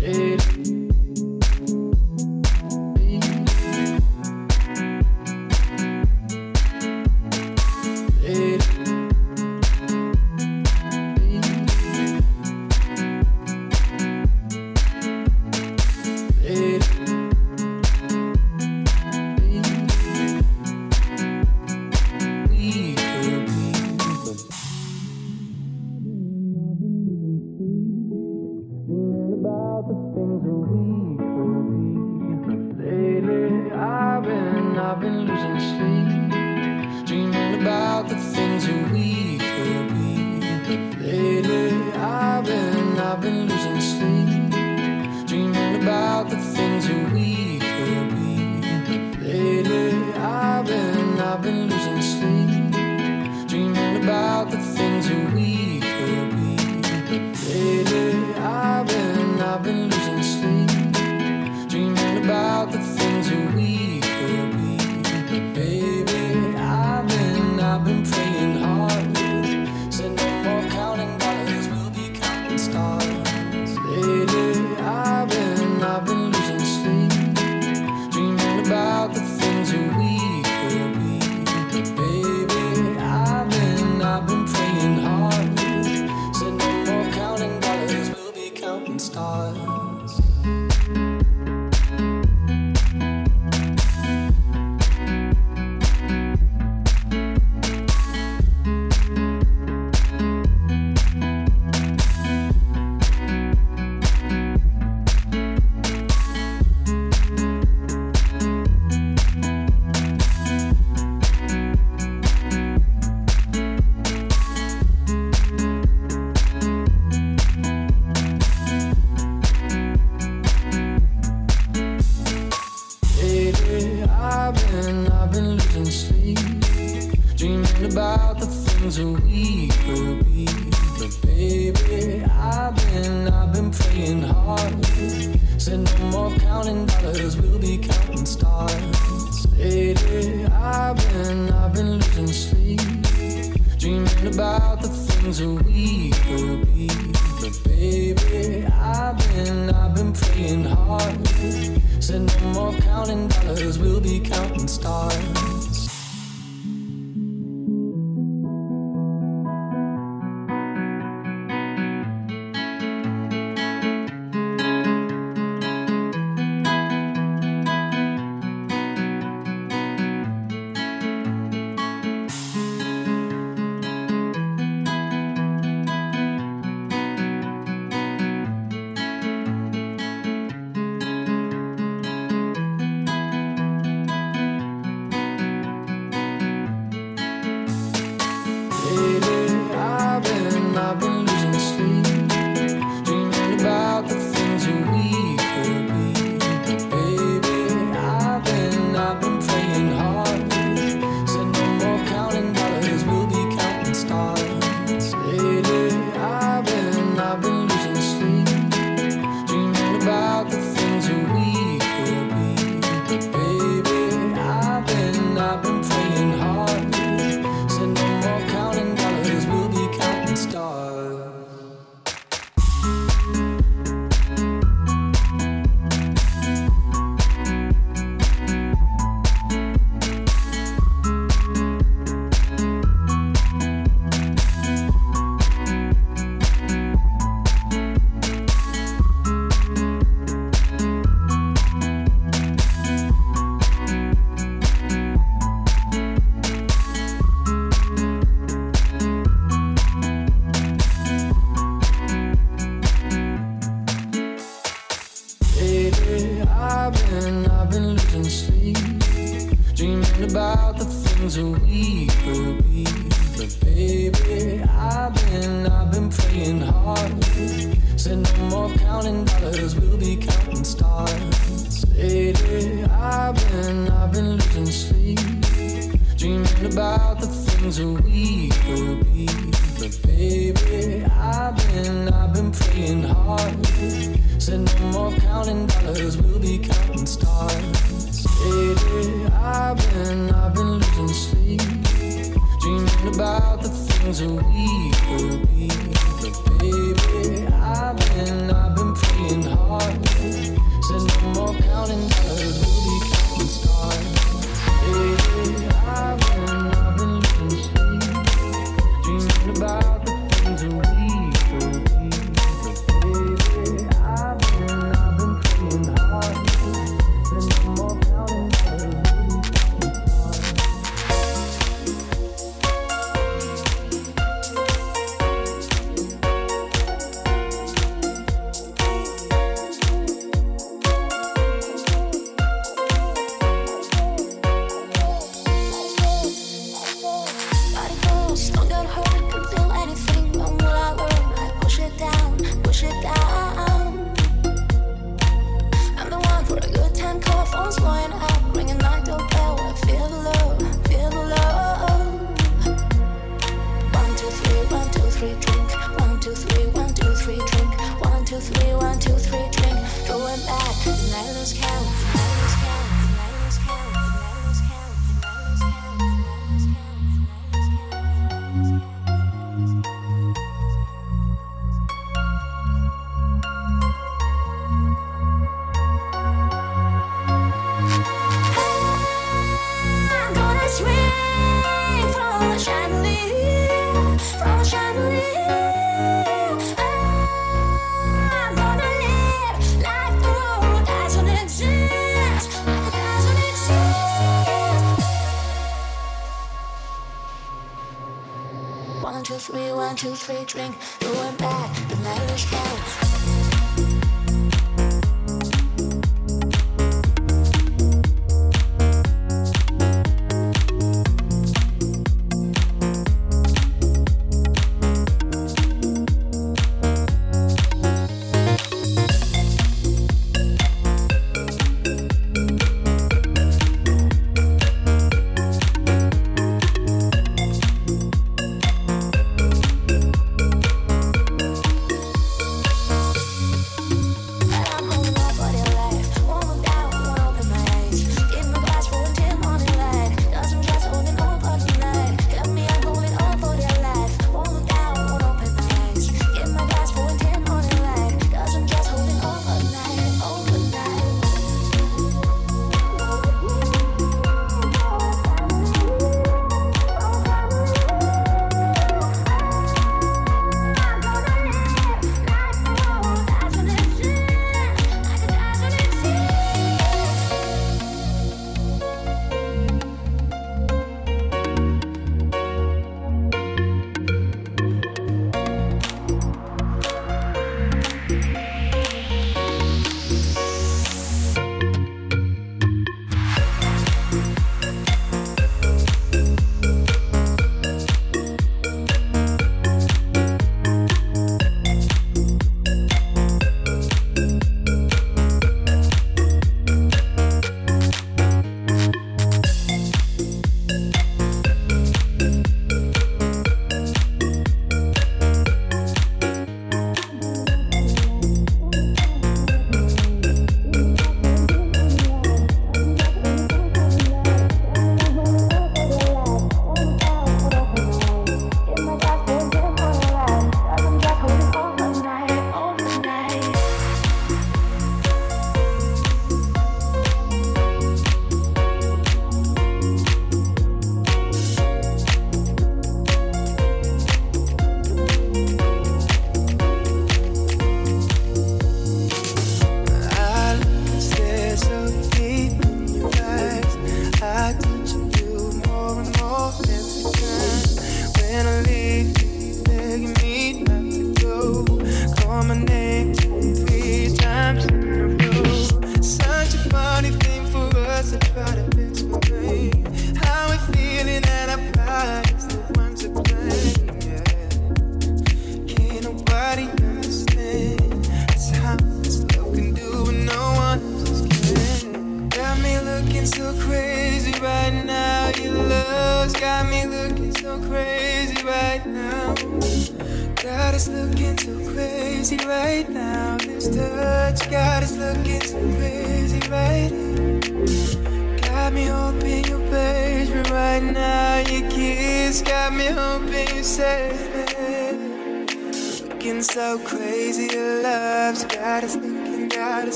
Hey.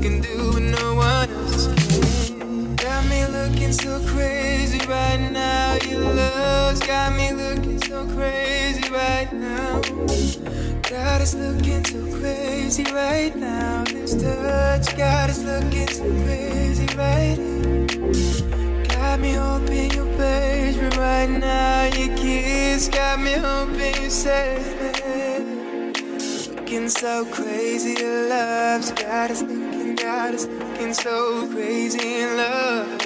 can do what no one else can. Got me looking so crazy right now. Your love's got me looking so crazy right now. God is looking so crazy right now. This touch, God is looking so crazy right now. Got me hoping you'll praise me right now. Your kiss got me hoping you save me. Looking so crazy, your love's got us got us looking so crazy in love.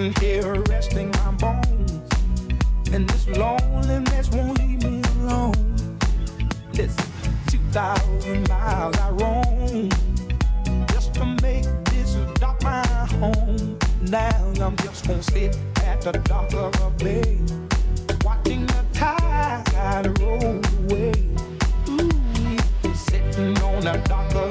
here resting my bones. And this loneliness won't leave me alone. Listen, 2,000 miles I roam just to make this dock my home. Now I'm just gonna sit at the dock of a bay, watching the tide roll away. Ooh, sitting on the dock of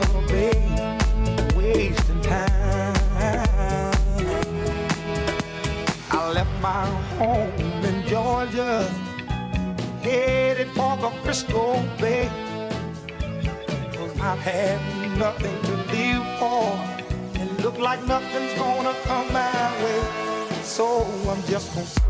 headed for the 'Frisco Bay. Cause I've had nothing to live for. It look like nothing's gonna come my way. So I'm just gonna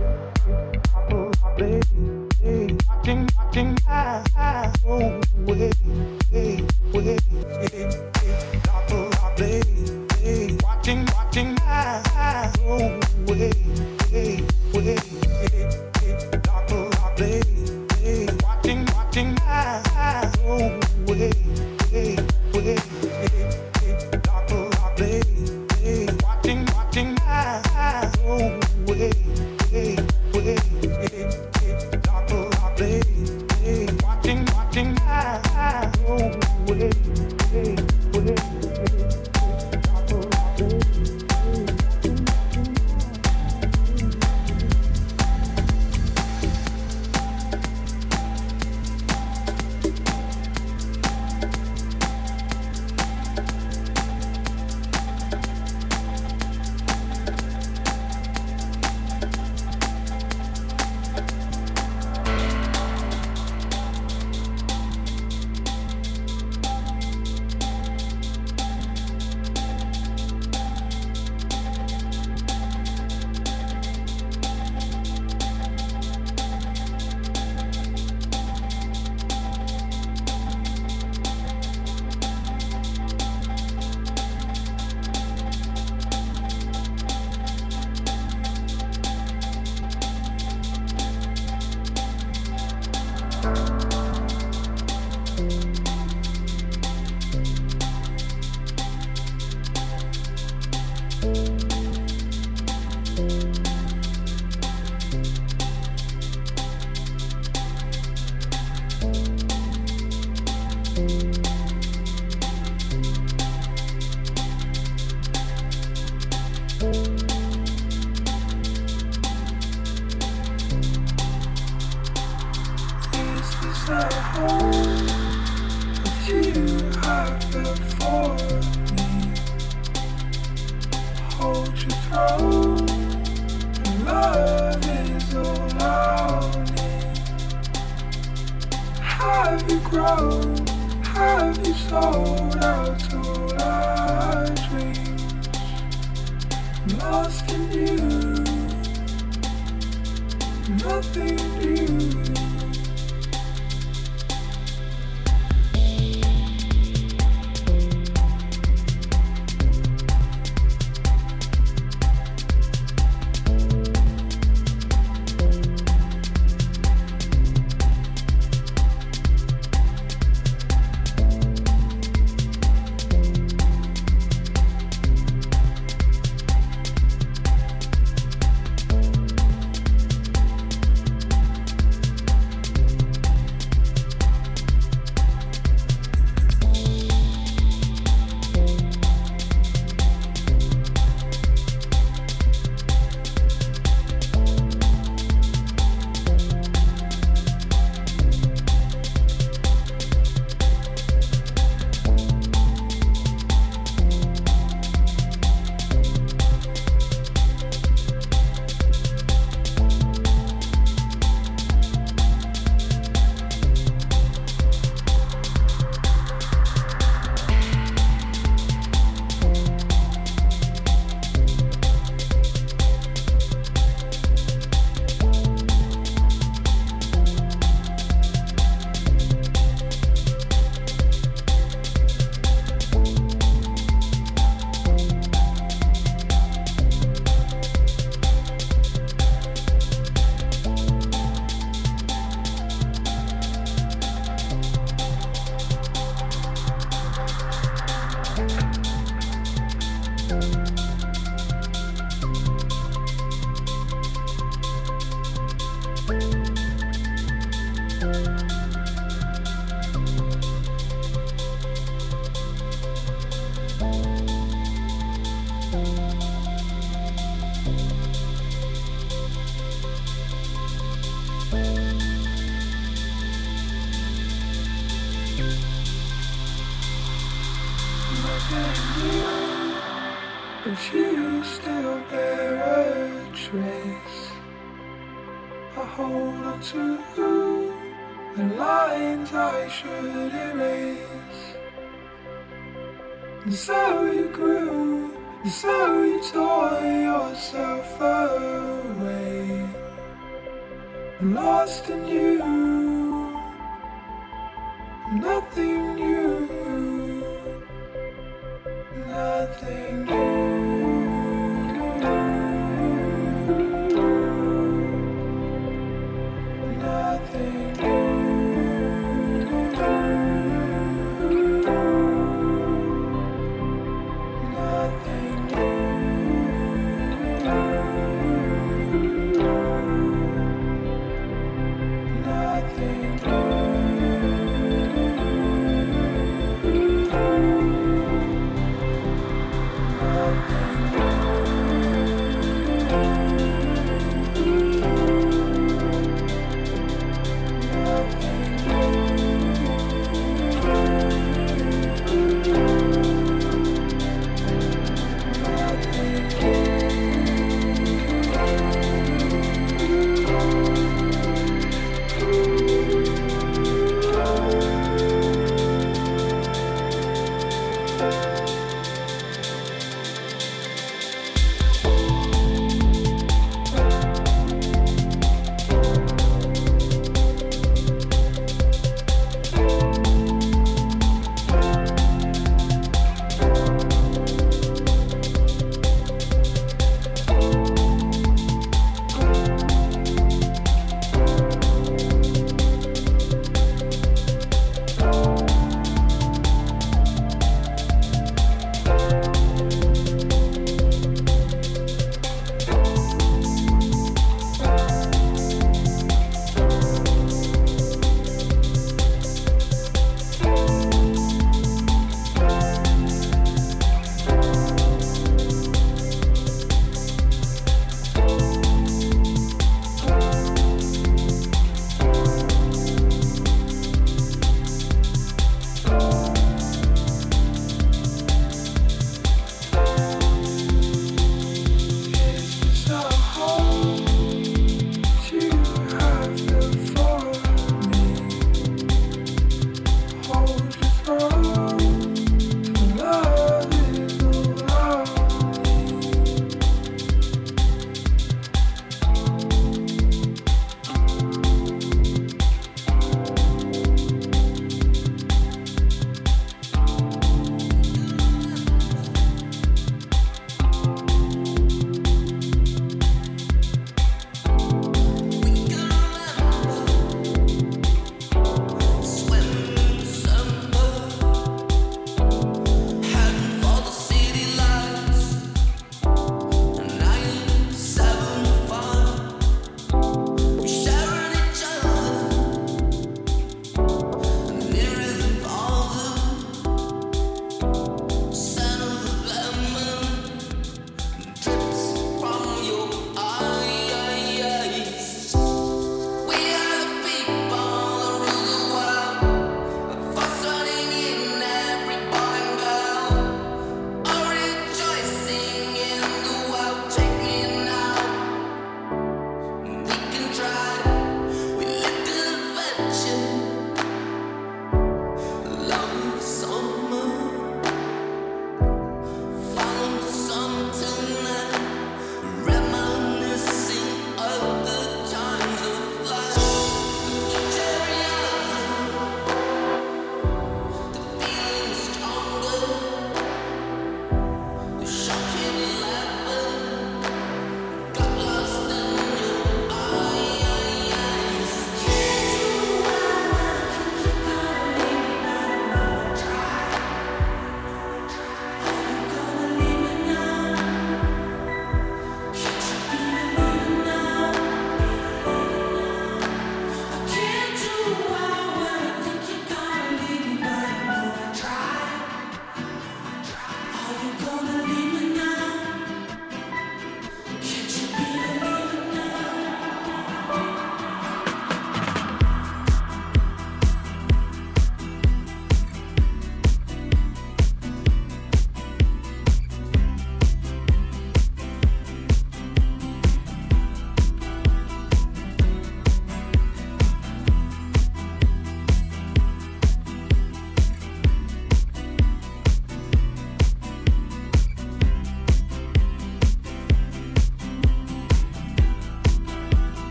but you still bear a trace. I hold on to the lines I should erase. And so you grew, and so you tore yourself away. I'm lost in you, nothing new, nothing new.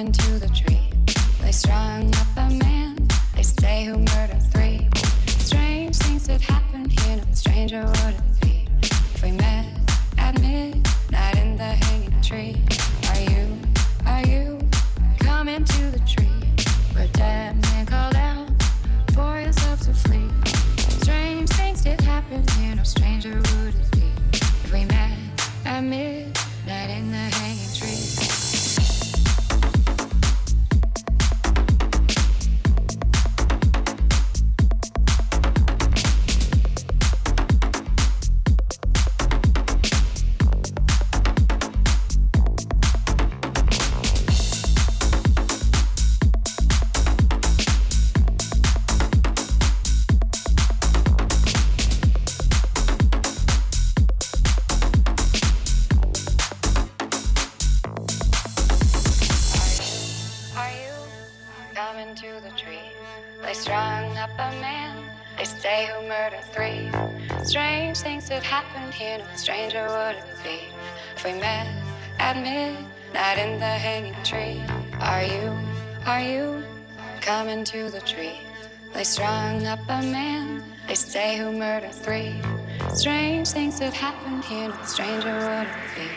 Coming to the tree? They strung up a man, they say who murdered three. Strange things that happen here, no stranger would it be if we met at midnight in the hanging tree. Are you, are you coming to the tree? Where dead man called out for yourself to flee. Strange things did happen here, no stranger would it be if we met at midnight to the tree? They strung up a man, they say who murdered three. Strange things that happened here, no stranger would it be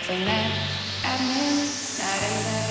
if we met at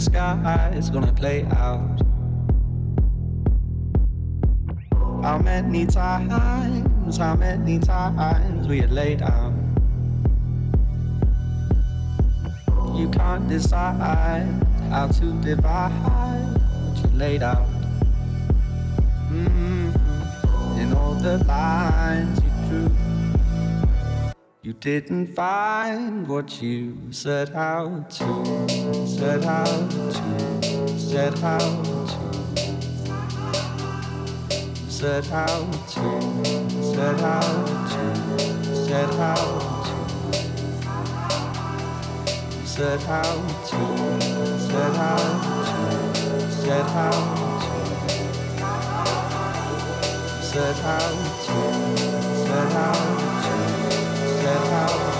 Is this disguise gonna play out? How many times, how many times we had laid out? You can't decide how to divide you laid out. Mm-hmm. In all the lines you drew, you didn't find what you set out to, set out to, set out to. Set out to, set out to, set out to, set out to, set out to, set out to, set out to.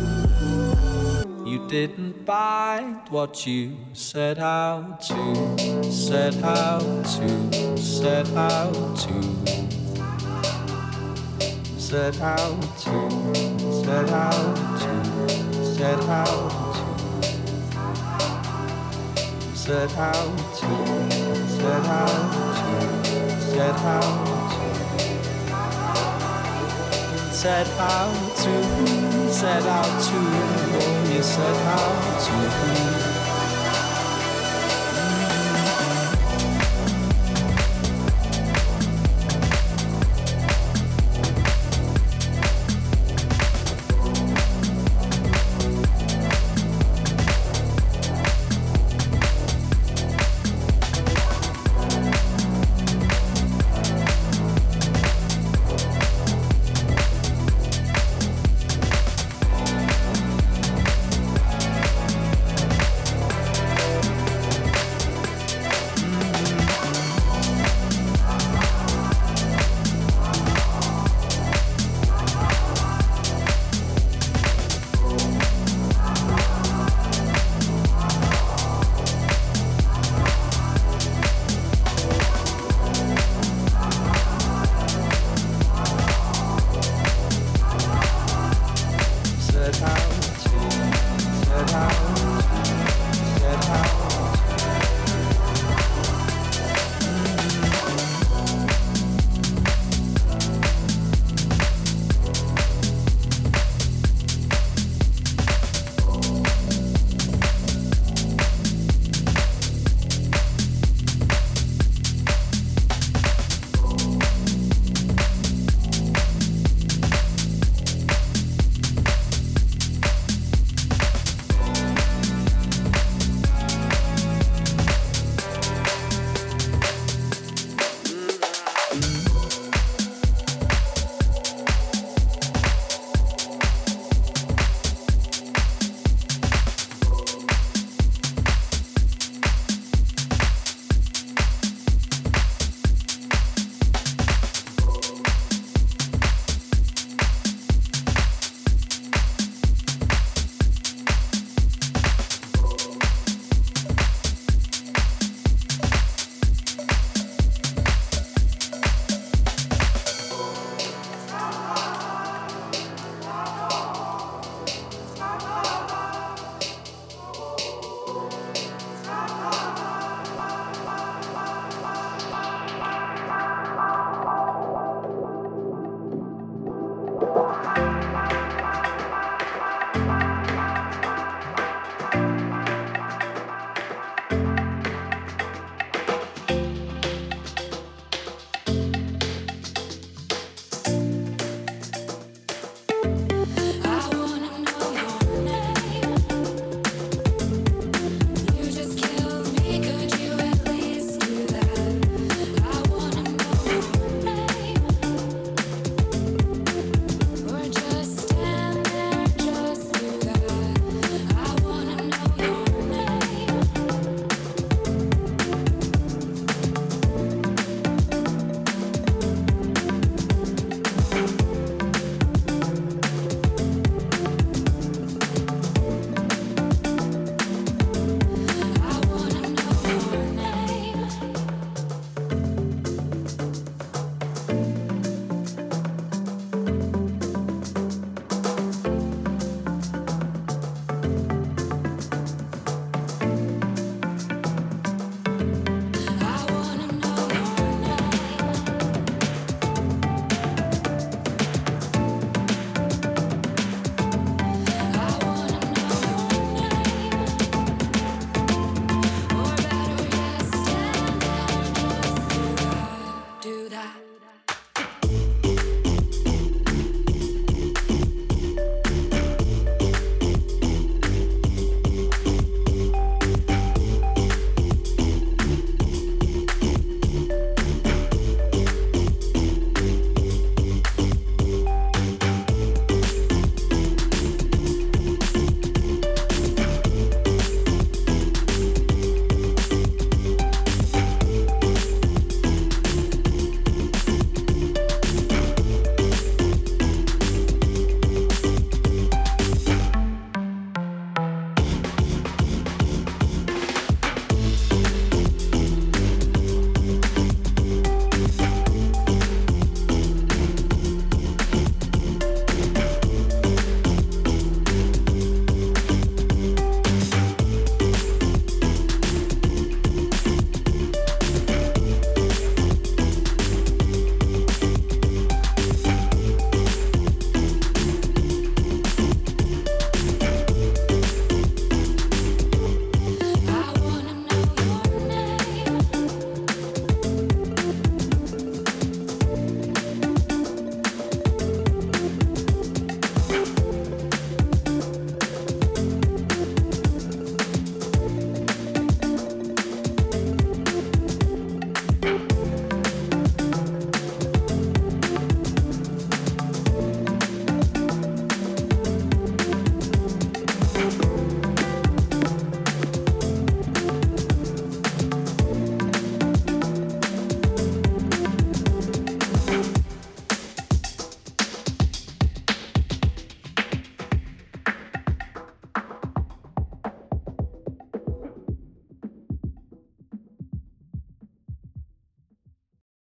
didn't find what you set out to, set out to, set out to, set out to, set out to, set out to, set out to, set out to, set out set out to, set out to, you said how to me.